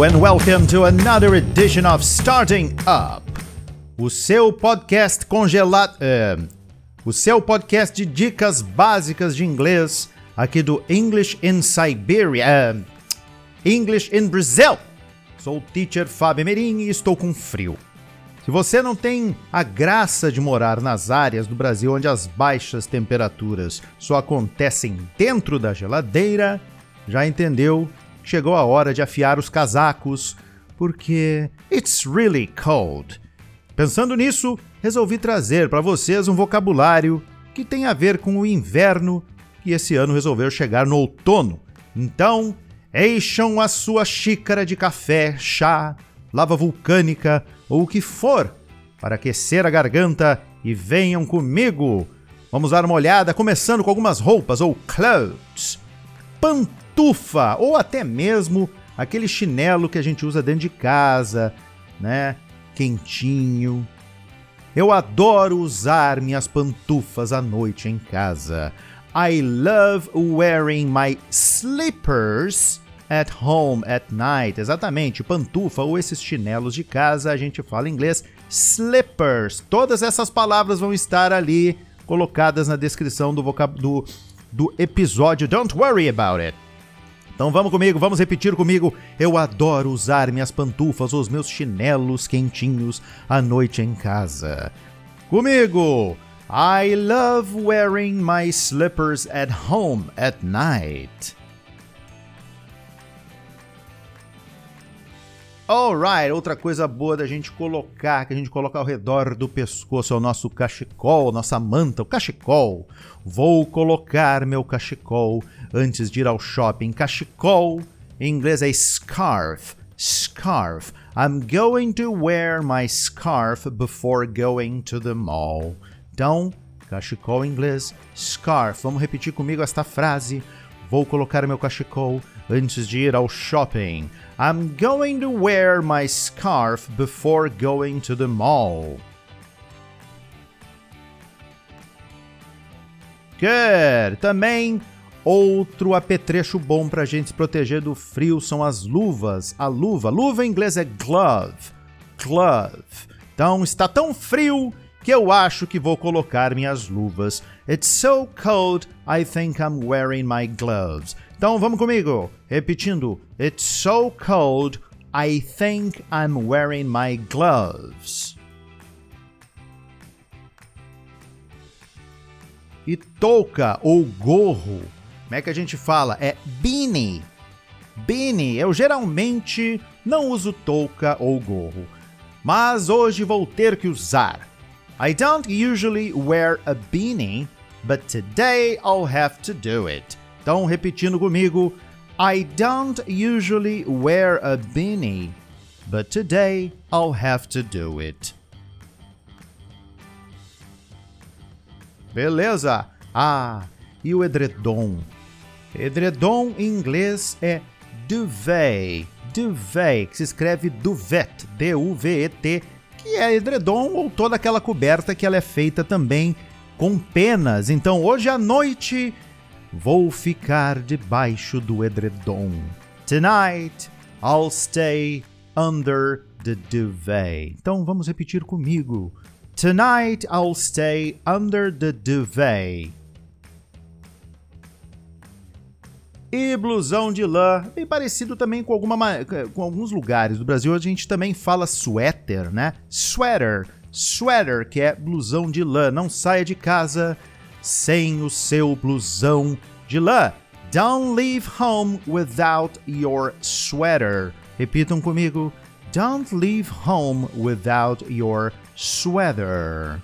Hello and welcome to another edition of Starting Up, o seu podcast congelado, é, o seu podcast de dicas básicas de inglês aqui do English in Siberia, é, English in Brazil. Sou o teacher Fábio Merim e estou com frio. Se você não tem a graça de morar nas áreas do Brasil onde as baixas temperaturas só acontecem dentro da geladeira, já entendeu? Chegou a hora de afiar os casacos, porque it's really cold. Pensando nisso, resolvi trazer para vocês um vocabulário que tem a ver com o inverno que esse ano resolveu chegar no outono. Então, encham a sua xícara de café, chá, lava vulcânica ou o que for para aquecer a garganta e venham comigo. Vamos dar uma olhada, começando com algumas roupas ou clothes. Pantufa ou até mesmo aquele chinelo que a gente usa dentro de casa, né? Quentinho. Eu adoro usar minhas pantufas à noite em casa. I love wearing my slippers at home at night. Exatamente, pantufa ou esses chinelos de casa, a gente fala em inglês slippers. Todas essas palavras vão estar ali colocadas na descrição do, do, do episódio. Don't worry about it. Então vamos comigo, vamos repetir comigo. Eu adoro usar minhas pantufas ou os meus chinelos quentinhos à noite em casa. Comigo! I love wearing my slippers at home at night. Alright, outra coisa boa da gente colocar, que a gente coloca ao redor do pescoço, é o nosso cachecol, nossa manta, o cachecol. Vou colocar meu cachecol antes de ir ao shopping. Cachecol, em inglês é scarf. Scarf. I'm going to wear my scarf before going to the mall. Então, cachecol em inglês, scarf. Vamos repetir comigo esta frase. Vou colocar meu cachecol antes de ir ao shopping. I'm going to wear my scarf before going to the mall. Good! Também outro apetrecho bom para a gente se proteger do frio são as luvas. A luva, luva em inglês é glove. Glove. Então está tão frio que eu acho que vou colocar minhas luvas. It's so cold, I think I'm wearing my gloves. Então vamos comigo, repetindo. It's so cold, I think I'm wearing my gloves. E touca ou gorro, como é que a gente fala? É beanie. Beanie, eu geralmente não uso touca ou gorro, mas hoje vou ter que usar. I don't usually wear a beanie, but today I'll have to do it. Então, repetindo comigo, I don't usually wear a beanie, but today I'll have to do it. Beleza? Ah, e o edredom? Edredom em inglês é duvet. Duvet, que se escreve duvet, D-U-V-E-T, que é edredom ou toda aquela coberta que ela é feita também com penas. Então, hoje à noite Vou ficar debaixo do edredom. Tonight I'll stay under the duvet. Então vamos repetir comigo. Tonight I'll stay under the duvet. E blusão de lã, bem parecido também com, alguma, com alguns lugares do Brasil, a gente também fala sweater, né? Sweater, sweater, que é blusão de lã. Não saia de casa sem o seu blusão de lã. Don't leave home without your sweater. Repitam comigo. Don't leave home without your sweater.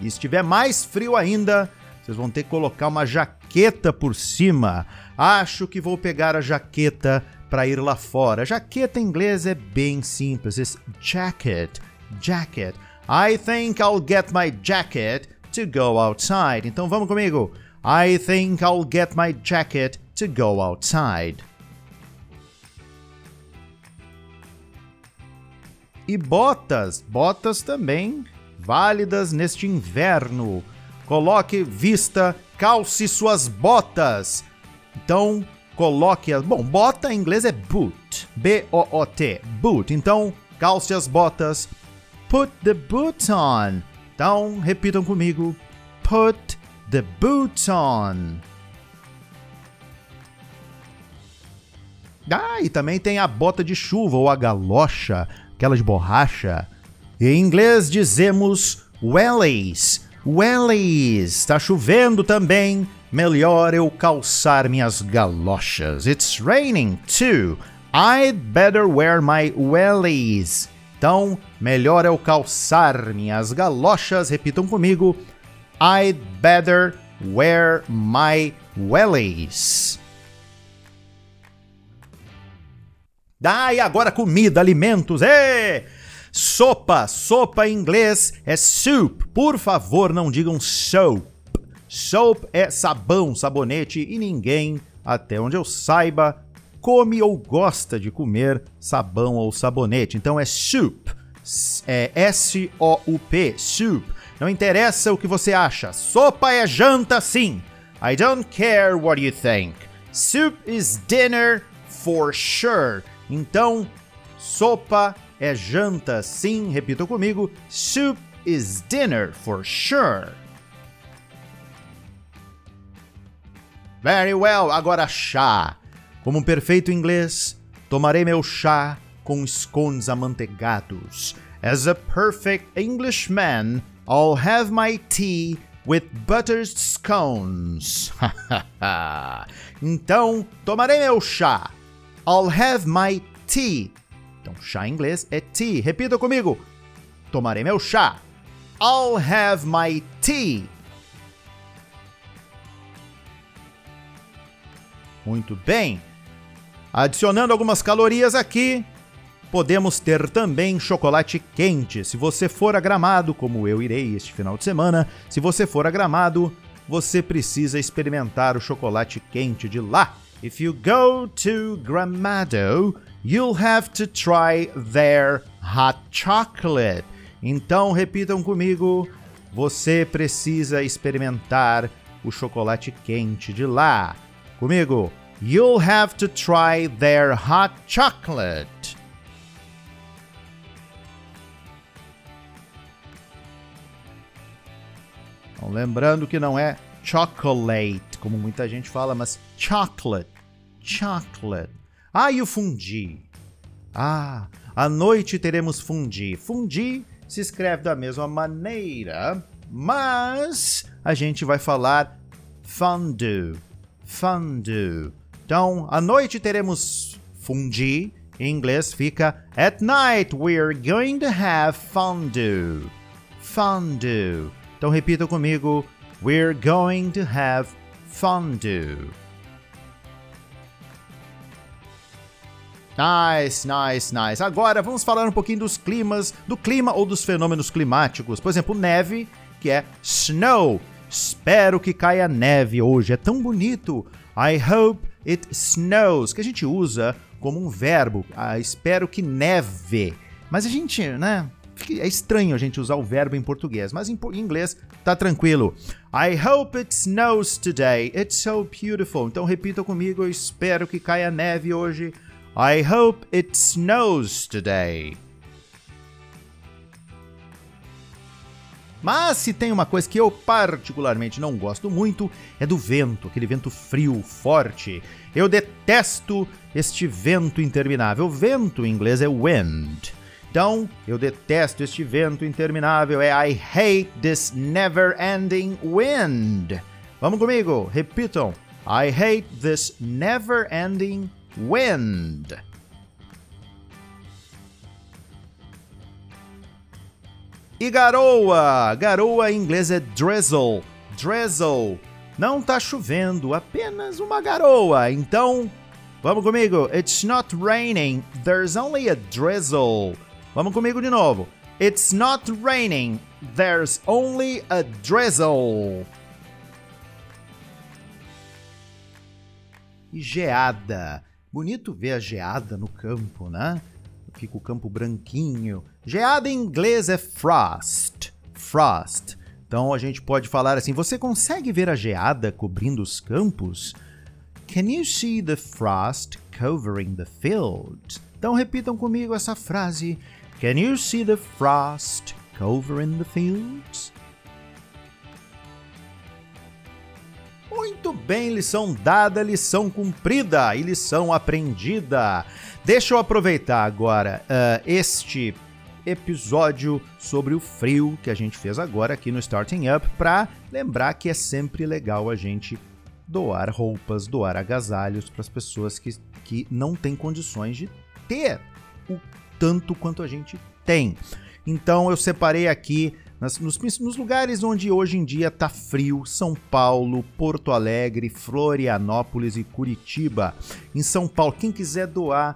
E se estiver mais frio ainda, vocês vão ter que colocar uma jaqueta por cima. Acho que vou pegar a jaqueta para ir lá fora. Jaqueta em inglês é bem simples. It's jacket. Jacket. I think I'll get my jacket to go outside. Então vamos comigo. I think I'll get my jacket to go outside. E botas, botas também válidas neste inverno. Coloque, vista, calce suas botas. Então, coloque as. Bom, bota em inglês é boot. B-O-O-T. Boot. Então, calce as botas. Put the boots on. Então, repitam comigo. Put the boots on. Ah, e também tem a bota de chuva ou a galocha, aquela de borracha. Em inglês dizemos wellies. Wellies. Está chovendo também. Melhor eu calçar minhas galochas. It's raining too. I'd better wear my wellies. Então, melhor eu calçar minhas galochas. Repitam comigo. I'd better wear my wellies. Ah, e agora comida, alimentos. Ê! Sopa, sopa em inglês é soup. Por favor, não digam soap. Soap é sabão, sabonete e ninguém, até onde eu saiba, come ou gosta de comer sabão ou sabonete. Então é soup. É S-O-U-P, soup. Não interessa o que você acha. Sopa é janta, sim. I don't care what you think. Soup is dinner for sure. Então, sopa é janta, sim. Repita comigo. Soup is dinner for sure. Very well. Agora chá. Como um perfeito inglês, tomarei meu chá com scones amanteigados. As a perfect Englishman, I'll have my tea with buttered scones. então, tomarei meu chá. I'll have my tea. Então, chá em inglês é tea. Repita comigo. Tomarei meu chá. I'll have my tea. Muito bem. Adicionando algumas calorias aqui, podemos ter também chocolate quente. Se você for a Gramado, como eu irei este final de semana, se você for a Gramado, você precisa experimentar o chocolate quente de lá. If you go to Gramado, you'll have to try their hot chocolate. Então repitam comigo, você precisa experimentar o chocolate quente de lá. Comigo, you'll have to try their hot chocolate. Então, lembrando que não é chocolate, como muita gente fala, mas chocolate. Chocolate. Ah, e o fundi. Ah, à noite teremos fundi. Fundi se escreve da mesma maneira, mas a gente vai falar fondue fondue. Então, à noite teremos fondue. Em inglês fica At night we're going to have fondue. Fondue. Então repita comigo. We're going to have fondue. Nice, nice, nice. Agora vamos falar um pouquinho dos climas, do clima ou dos fenômenos climáticos. Por exemplo, neve, que é snow. Espero que caia neve hoje. É tão bonito. I hope it snows, que a gente usa como um verbo. Ah, espero que neve. Mas a gente, né? É estranho a gente usar o verbo em português, mas em inglês tá tranquilo. I hope it snows today. It's so beautiful. Então repita comigo, eu espero que caia neve hoje. I hope it snows today. Mas se tem uma coisa que eu particularmente não gosto muito, é do vento, aquele vento frio, forte. Eu detesto este vento interminável. Vento em inglês é wind. Então, eu detesto este vento interminável. É I hate this never-ending wind. Vamos comigo, repitam. I hate this never-ending wind. E garoa! Garoa em inglês é drizzle. Drizzle. Não tá chovendo, apenas uma garoa. Então, vamos comigo. It's not raining, there's only a drizzle. Vamos comigo de novo. It's not raining, there's only a drizzle. E geada. Bonito ver a geada no campo, né? Fica o campo branquinho. Geada em inglês é frost. Frost. Então a gente pode falar assim: você consegue ver a geada cobrindo os campos? Can you see the frost covering the fields? Então repitam comigo essa frase. Can you see the frost covering the fields? Bem, lição dada, lição cumprida e lição aprendida. Deixa eu aproveitar agora uh, este episódio sobre o frio que a gente fez agora aqui no Starting Up para lembrar que é sempre legal a gente doar roupas, doar agasalhos para as pessoas que, que não têm condições de ter o tanto quanto a gente tem. Então eu separei aqui nas, nos, nos, lugares onde hoje em dia tá frio, São Paulo, Porto Alegre, Florianópolis e Curitiba. Em São Paulo, quem quiser doar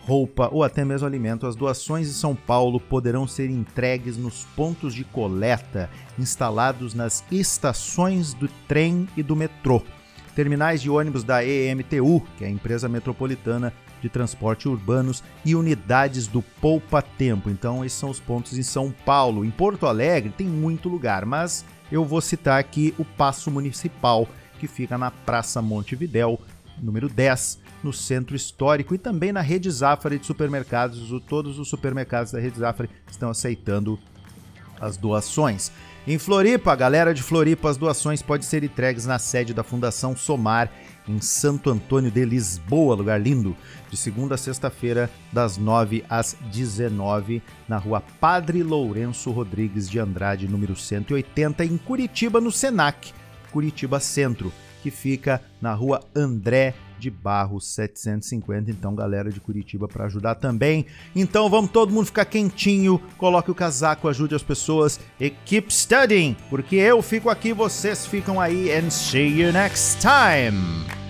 roupa ou até mesmo alimento, as doações em São Paulo poderão ser entregues nos pontos de coleta instalados nas estações do trem e do metrô. Terminais de ônibus da EMTU, que é a empresa metropolitana de transporte urbanos e unidades do Poupa Tempo. Então, esses são os pontos em São Paulo. Em Porto Alegre tem muito lugar, mas eu vou citar aqui o Paço Municipal, que fica na Praça Montevidéu, número 10, no centro histórico e também na rede Zafari de supermercados. Todos os supermercados da rede Zafari estão aceitando as doações. Em Floripa, a galera de Floripa, as doações podem ser entregues na sede da Fundação Somar, em Santo Antônio de Lisboa, lugar lindo, de segunda a sexta-feira, das 9 às 19, na rua Padre Lourenço Rodrigues de Andrade, número 180, em Curitiba, no Senac, Curitiba Centro, que fica na rua André de Barros 750. Então, galera de Curitiba para ajudar também. Então, vamos todo mundo ficar quentinho, coloque o casaco, ajude as pessoas e keep studying, porque eu fico aqui, vocês ficam aí and see you next time.